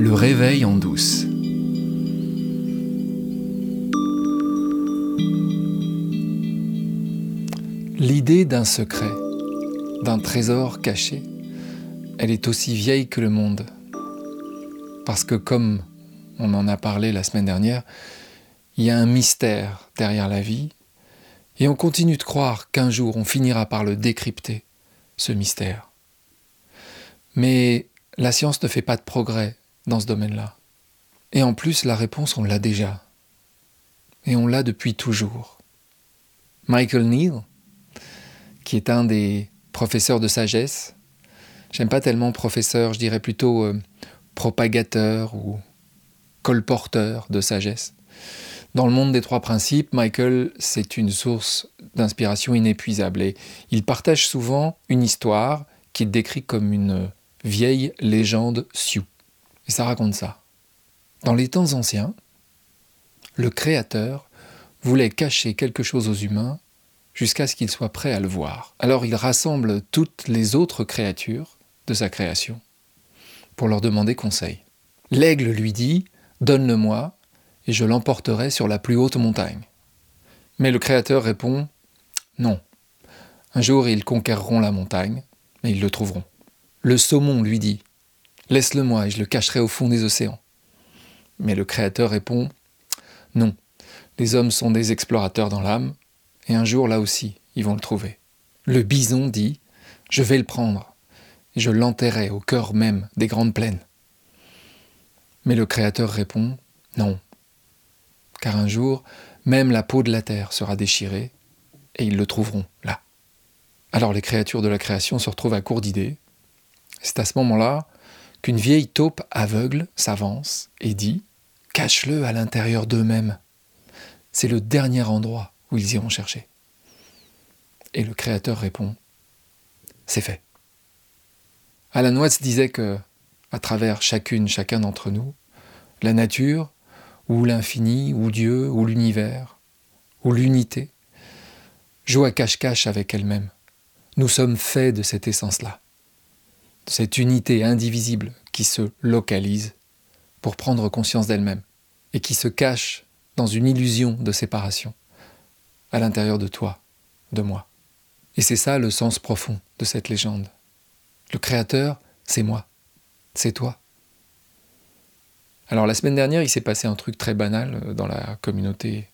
Le réveil en douce. L'idée d'un secret, d'un trésor caché, elle est aussi vieille que le monde. Parce que comme on en a parlé la semaine dernière, il y a un mystère derrière la vie, et on continue de croire qu'un jour on finira par le décrypter, ce mystère. Mais la science ne fait pas de progrès dans ce domaine-là. Et en plus, la réponse, on l'a déjà. Et on l'a depuis toujours. Michael Neal, qui est un des professeurs de sagesse, j'aime pas tellement professeur, je dirais plutôt euh, propagateur ou colporteur de sagesse. Dans le monde des trois principes, Michael, c'est une source d'inspiration inépuisable et il partage souvent une histoire qu'il décrit comme une vieille légende Sioux. Et ça raconte ça. Dans les temps anciens, le Créateur voulait cacher quelque chose aux humains jusqu'à ce qu'ils soient prêts à le voir. Alors il rassemble toutes les autres créatures de sa création pour leur demander conseil. L'aigle lui dit Donne-le-moi, et je l'emporterai sur la plus haute montagne. Mais le Créateur répond Non. Un jour ils conquerront la montagne, mais ils le trouveront. Le saumon lui dit Laisse-le-moi et je le cacherai au fond des océans. Mais le Créateur répond Non, les hommes sont des explorateurs dans l'âme, et un jour là aussi, ils vont le trouver. Le bison dit Je vais le prendre, et je l'enterrai au cœur même des grandes plaines. Mais le Créateur répond Non, car un jour, même la peau de la terre sera déchirée, et ils le trouveront là. Alors les créatures de la création se retrouvent à court d'idées. C'est à ce moment-là qu'une vieille taupe aveugle s'avance et dit Cache-le à l'intérieur d'eux-mêmes. C'est le dernier endroit où ils iront chercher. Et le Créateur répond C'est fait. Alan Watts disait que, à travers chacune, chacun d'entre nous, la nature, ou l'infini, ou Dieu, ou l'univers, ou l'unité, joue à cache-cache avec elle-même. Nous sommes faits de cette essence-là cette unité indivisible qui se localise pour prendre conscience d'elle-même et qui se cache dans une illusion de séparation à l'intérieur de toi, de moi. Et c'est ça le sens profond de cette légende. Le Créateur, c'est moi, c'est toi. Alors la semaine dernière, il s'est passé un truc très banal euh, dans la communauté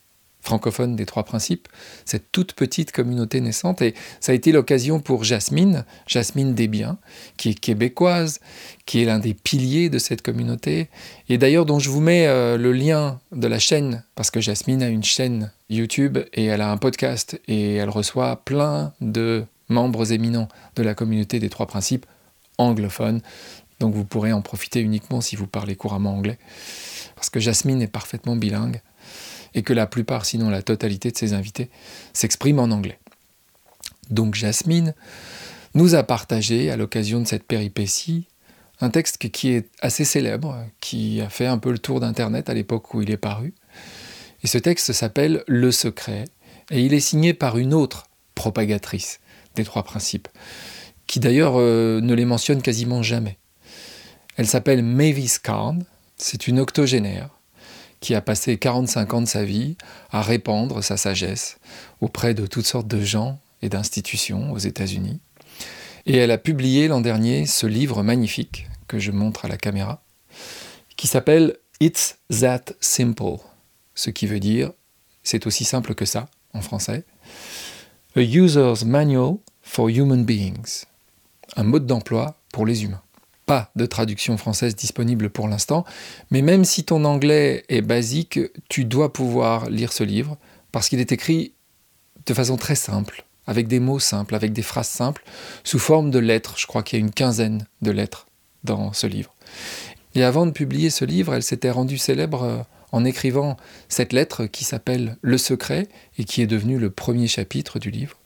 francophone des trois principes, cette toute petite communauté naissante. Et ça a été l'occasion pour Jasmine, Jasmine Desbiens, qui est québécoise, qui est l'un des piliers de cette communauté, et d'ailleurs dont je vous mets euh, le lien de la chaîne, parce que Jasmine a une chaîne YouTube et elle a un podcast, et elle reçoit plein de membres éminents de la communauté des trois principes anglophones. Donc vous pourrez en profiter uniquement si vous parlez couramment anglais, parce que Jasmine est parfaitement bilingue et que la plupart, sinon la totalité de ses invités, s'expriment en anglais. Donc Jasmine nous a partagé, à l'occasion de cette péripétie, un texte qui est assez célèbre, qui a fait un peu le tour d'Internet à l'époque où il est paru. Et ce texte s'appelle Le secret, et il est signé par une autre propagatrice des trois principes, qui d'ailleurs euh, ne les mentionne quasiment jamais. Elle s'appelle Mavis Carn, c'est une octogénaire, qui a passé 45 ans de sa vie à répandre sa sagesse auprès de toutes sortes de gens et d'institutions aux États-Unis. Et elle a publié l'an dernier ce livre magnifique que je montre à la caméra, qui s'appelle It's That Simple, ce qui veut dire c'est aussi simple que ça en français. A User's Manual for Human Beings, un mode d'emploi pour les humains pas de traduction française disponible pour l'instant, mais même si ton anglais est basique, tu dois pouvoir lire ce livre, parce qu'il est écrit de façon très simple, avec des mots simples, avec des phrases simples, sous forme de lettres. Je crois qu'il y a une quinzaine de lettres dans ce livre. Et avant de publier ce livre, elle s'était rendue célèbre euh, en écrivant cette lettre qui s'appelle Le secret et qui est devenue le premier chapitre du livre.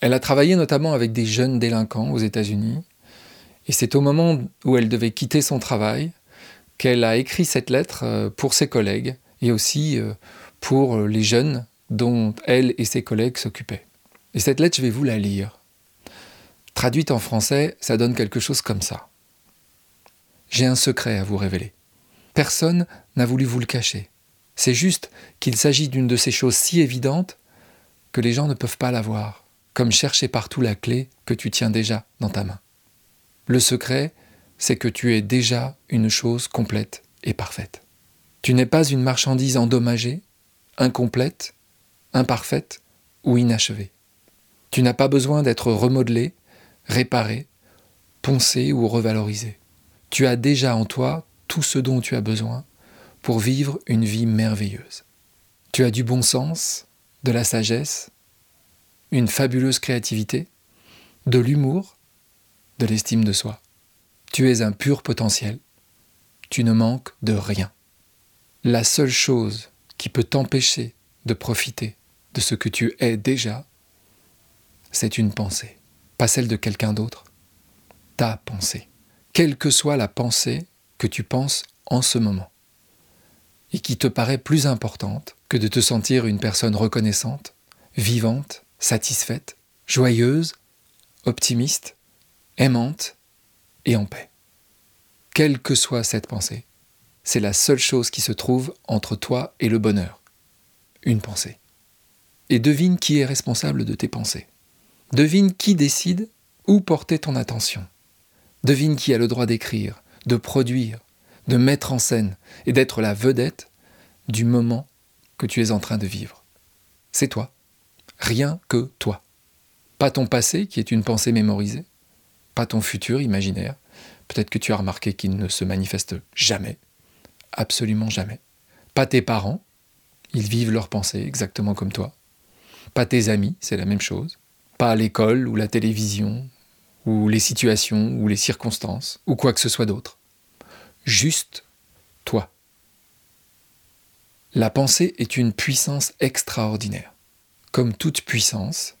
Elle a travaillé notamment avec des jeunes délinquants aux États-Unis et c'est au moment où elle devait quitter son travail qu'elle a écrit cette lettre euh, pour ses collègues et aussi euh, pour les jeunes dont elle et ses collègues s'occupaient. Et cette lettre, je vais vous la lire. Traduite en français, ça donne quelque chose comme ça. j'ai un secret à vous révéler. Personne n'a voulu vous le cacher. C'est juste qu'il s'agit d'une de ces choses si évidentes que les gens ne peuvent pas la voir, comme chercher partout la clé que tu tiens déjà dans ta main. Le secret, c'est que tu es déjà une chose complète et parfaite. Tu n'es pas une marchandise endommagée, incomplète, imparfaite ou inachevée. Tu n'as pas besoin d'être remodelé, réparé, poncé ou revalorisé. Tu as déjà en toi tout ce dont tu as besoin pour vivre une vie merveilleuse. Tu as du bon sens, de la sagesse, une fabuleuse créativité, de l'humour, de l'estime de soi. Tu es un pur potentiel. Tu ne manques de rien. La seule chose qui peut t'empêcher de profiter de ce que tu es déjà, c'est une pensée, pas celle de quelqu'un d'autre, ta pensée. Quelle que soit la pensée que tu penses en ce moment, et qui te paraît plus importante que de te sentir une personne reconnaissante, vivante, satisfaite, joyeuse, optimiste, aimante et en paix. Quelle que soit cette pensée, c'est la seule chose qui se trouve entre toi et le bonheur. Une pensée. Et devine qui est responsable de tes pensées. Devine qui décide où porter ton attention. Devine qui a le droit d'écrire, de produire, de mettre en scène et d'être la vedette du moment que tu es en train de vivre. C'est toi. Rien que toi. Pas ton passé qui est une pensée mémorisée, ton futur imaginaire. Peut-être que tu as remarqué qu'il ne se manifeste jamais, absolument jamais. Pas tes parents, ils vivent leurs pensées exactement comme toi. Pas tes amis, c'est la même chose. Pas l'école ou la télévision, ou les situations ou les circonstances, ou quoi que ce soit d'autre. Juste toi. La pensée est une puissance extraordinaire. Comme toute puissance,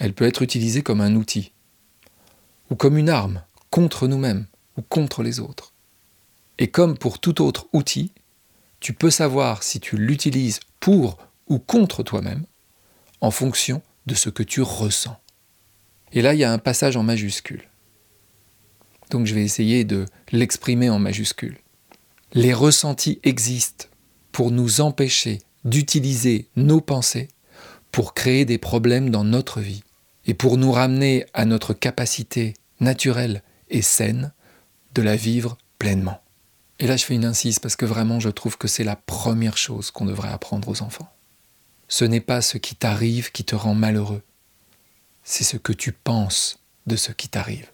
elle peut être utilisée comme un outil, ou comme une arme contre nous-mêmes ou contre les autres. Et comme pour tout autre outil, tu peux savoir si tu l'utilises pour ou contre toi-même en fonction de ce que tu ressens. Et là, il y a un passage en majuscule. Donc je vais essayer de l'exprimer en majuscule. Les ressentis existent pour nous empêcher d'utiliser nos pensées pour créer des problèmes dans notre vie et pour nous ramener à notre capacité naturelle et saine de la vivre pleinement. Et là, je fais une incise parce que vraiment, je trouve que c'est la première chose qu'on devrait apprendre aux enfants. Ce n'est pas ce qui t'arrive qui te rend malheureux, c'est ce que tu penses de ce qui t'arrive.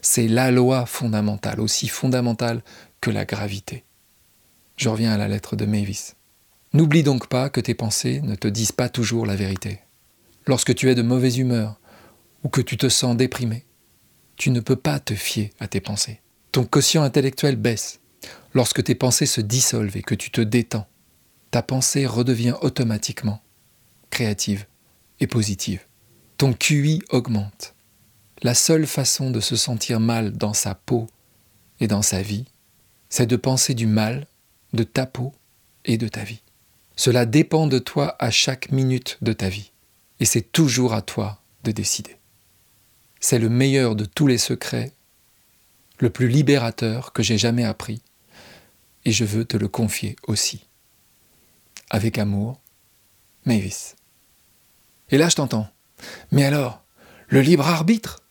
C'est la loi fondamentale, aussi fondamentale que la gravité. Je reviens à la lettre de Mavis. N'oublie donc pas que tes pensées ne te disent pas toujours la vérité. Lorsque tu es de mauvaise humeur ou que tu te sens déprimé, tu ne peux pas te fier à tes pensées. Ton quotient intellectuel baisse. Lorsque tes pensées se dissolvent et que tu te détends, ta pensée redevient automatiquement créative et positive. Ton QI augmente. La seule façon de se sentir mal dans sa peau et dans sa vie, c'est de penser du mal de ta peau et de ta vie. Cela dépend de toi à chaque minute de ta vie. Et c'est toujours à toi de décider. C'est le meilleur de tous les secrets, le plus libérateur que j'ai jamais appris, et je veux te le confier aussi. Avec amour, Mavis. Et là je t'entends. Mais alors, le libre arbitre?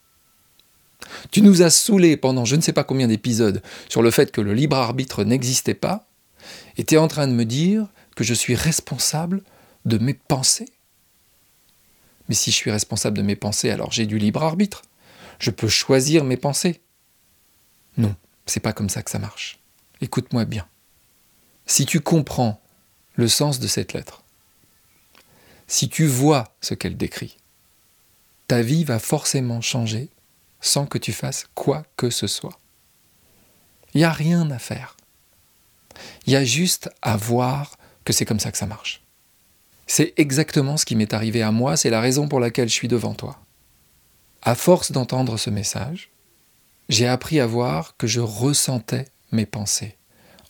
Tu nous as saoulés pendant je ne sais pas combien d'épisodes sur le fait que le libre arbitre n'existait pas, et tu es en train de me dire que je suis responsable de mes pensées? Mais si je suis responsable de mes pensées, alors j'ai du libre arbitre. Je peux choisir mes pensées. Non, c'est pas comme ça que ça marche. Écoute-moi bien. Si tu comprends le sens de cette lettre, si tu vois ce qu'elle décrit, ta vie va forcément changer sans que tu fasses quoi que ce soit. Il n'y a rien à faire. Il y a juste à voir que c'est comme ça que ça marche. C'est exactement ce qui m'est arrivé à moi, c'est la raison pour laquelle je suis devant toi. À force d'entendre ce message, j'ai appris à voir que je ressentais mes pensées,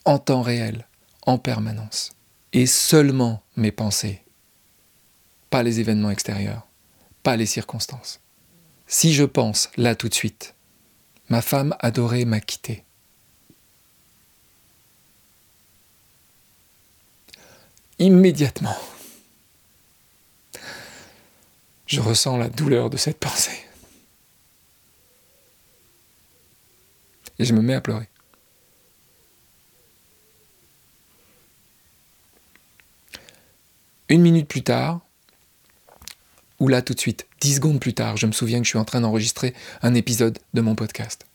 en temps réel, en permanence, et seulement mes pensées, pas les événements extérieurs, pas les circonstances. Si je pense, là tout de suite, ma femme adorée m'a quitté. Immédiatement, je ressens la douleur de cette pensée. Et je me mets à pleurer. Une minute plus tard, ou là tout de suite, dix secondes plus tard, je me souviens que je suis en train d'enregistrer un épisode de mon podcast.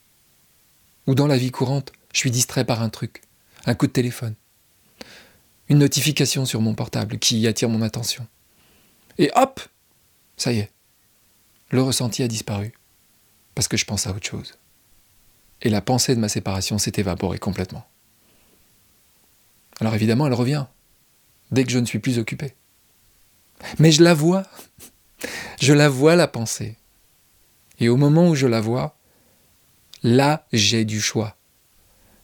Ou dans la vie courante, je suis distrait par un truc, un coup de téléphone, une notification sur mon portable qui attire mon attention. Et hop, ça y est, le ressenti a disparu, parce que je pense à autre chose. Et la pensée de ma séparation s'est évaporée complètement. Alors évidemment, elle revient, dès que je ne suis plus occupé. Mais je la vois, je la vois la pensée. Et au moment où je la vois, là j'ai du choix.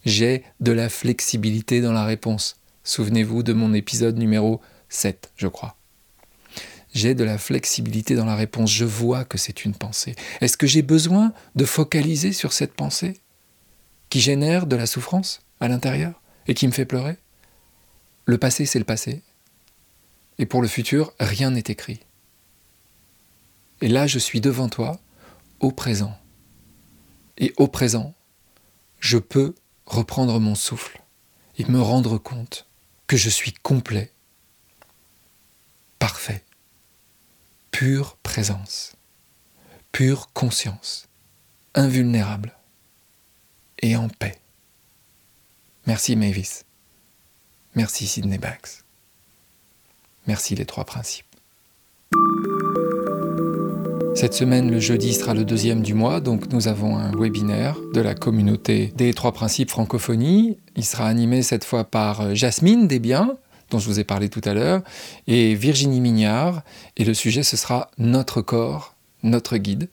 J'ai de la flexibilité dans la réponse. Souvenez-vous de mon épisode numéro 7, je crois. J'ai de la flexibilité dans la réponse. Je vois que c'est une pensée. Est-ce que j'ai besoin de focaliser sur cette pensée qui génère de la souffrance à l'intérieur et qui me fait pleurer? Le passé, c'est le passé. Et pour le futur, rien n'est écrit. Et là, je suis devant toi, au présent. Et au présent, je peux reprendre mon souffle et me rendre compte que je suis complet, pure présence, pure conscience, invulnérable et en paix. Merci Mavis. Merci Sidney Banks. Merci les trois principes. Cette semaine, le jeudi sera le deuxième du mois, donc nous avons un webinaire de la communauté des trois principes francophonie. Il sera animé cette fois par euh, Jasmine Desbiens, dont je vous ai parlé tout à l'heure, et Virginie Mignard, et le sujet ce sera Notre corps, notre guide.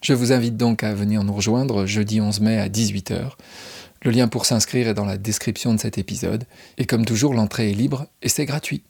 Je vous invite donc à venir nous rejoindre jeudi 11 mai à 18h. Le lien pour s'inscrire est dans la description de cet épisode, et comme toujours, l'entrée est libre et c'est gratuit.